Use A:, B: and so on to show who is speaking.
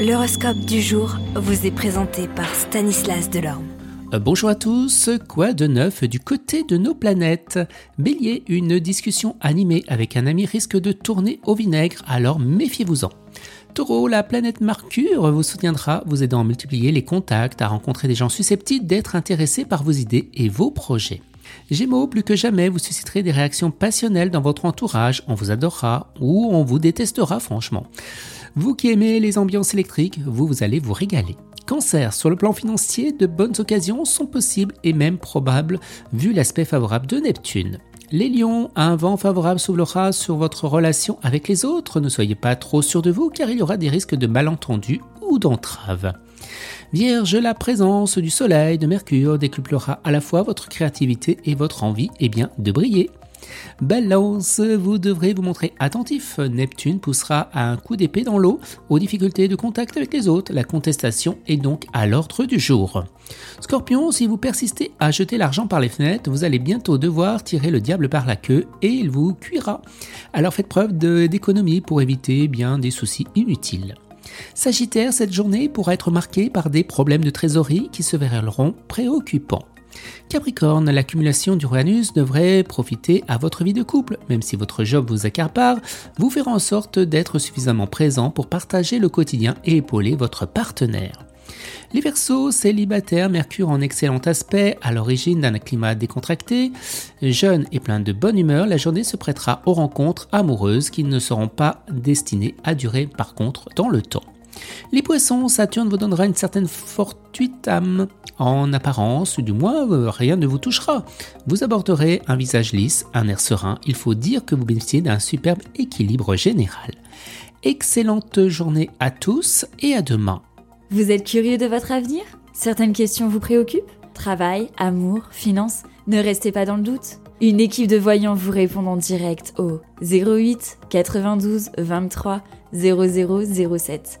A: L'horoscope du jour vous est présenté par Stanislas Delorme.
B: Euh, bonjour à tous, quoi de neuf du côté de nos planètes? Bélier, une discussion animée avec un ami risque de tourner au vinaigre, alors méfiez-vous-en. Taureau, la planète Mercure vous soutiendra, vous aidant à multiplier les contacts, à rencontrer des gens susceptibles d'être intéressés par vos idées et vos projets. Gémeaux, plus que jamais, vous susciterez des réactions passionnelles dans votre entourage, on vous adorera ou on vous détestera franchement. Vous qui aimez les ambiances électriques, vous, allez vous régaler. Cancer, sur le plan financier, de bonnes occasions sont possibles et même probables vu l'aspect favorable de Neptune. Les lions, un vent favorable s'ouvrira sur votre relation avec les autres. Ne soyez pas trop sûr de vous car il y aura des risques de malentendus ou d'entraves. Vierge, la présence du soleil, de Mercure décuplera à la fois votre créativité et votre envie eh bien, de briller. Balance, vous devrez vous montrer attentif. Neptune poussera à un coup d'épée dans l'eau aux difficultés de contact avec les autres. La contestation est donc à l'ordre du jour. Scorpion, si vous persistez à jeter l'argent par les fenêtres, vous allez bientôt devoir tirer le diable par la queue et il vous cuira. Alors faites preuve d'économie pour éviter bien des soucis inutiles. Sagittaire, cette journée pourra être marquée par des problèmes de trésorerie qui se verront préoccupants. Capricorne, l'accumulation d'Uranus devrait profiter à votre vie de couple, même si votre job vous accapare, vous fera en sorte d'être suffisamment présent pour partager le quotidien et épauler votre partenaire. Les Verseaux, célibataires, Mercure en excellent aspect, à l'origine d'un climat décontracté, jeune et plein de bonne humeur, la journée se prêtera aux rencontres amoureuses qui ne seront pas destinées à durer par contre dans le temps. Les poissons, Saturne vous donnera une certaine fortuitam. En apparence, du moins, euh, rien ne vous touchera. Vous aborderez un visage lisse, un air serein. Il faut dire que vous bénéficiez d'un superbe équilibre général. Excellente journée à tous et à demain.
C: Vous êtes curieux de votre avenir? Certaines questions vous préoccupent? Travail, amour, finances? Ne restez pas dans le doute. Une équipe de voyants vous répond en direct au 08 92 23 0007.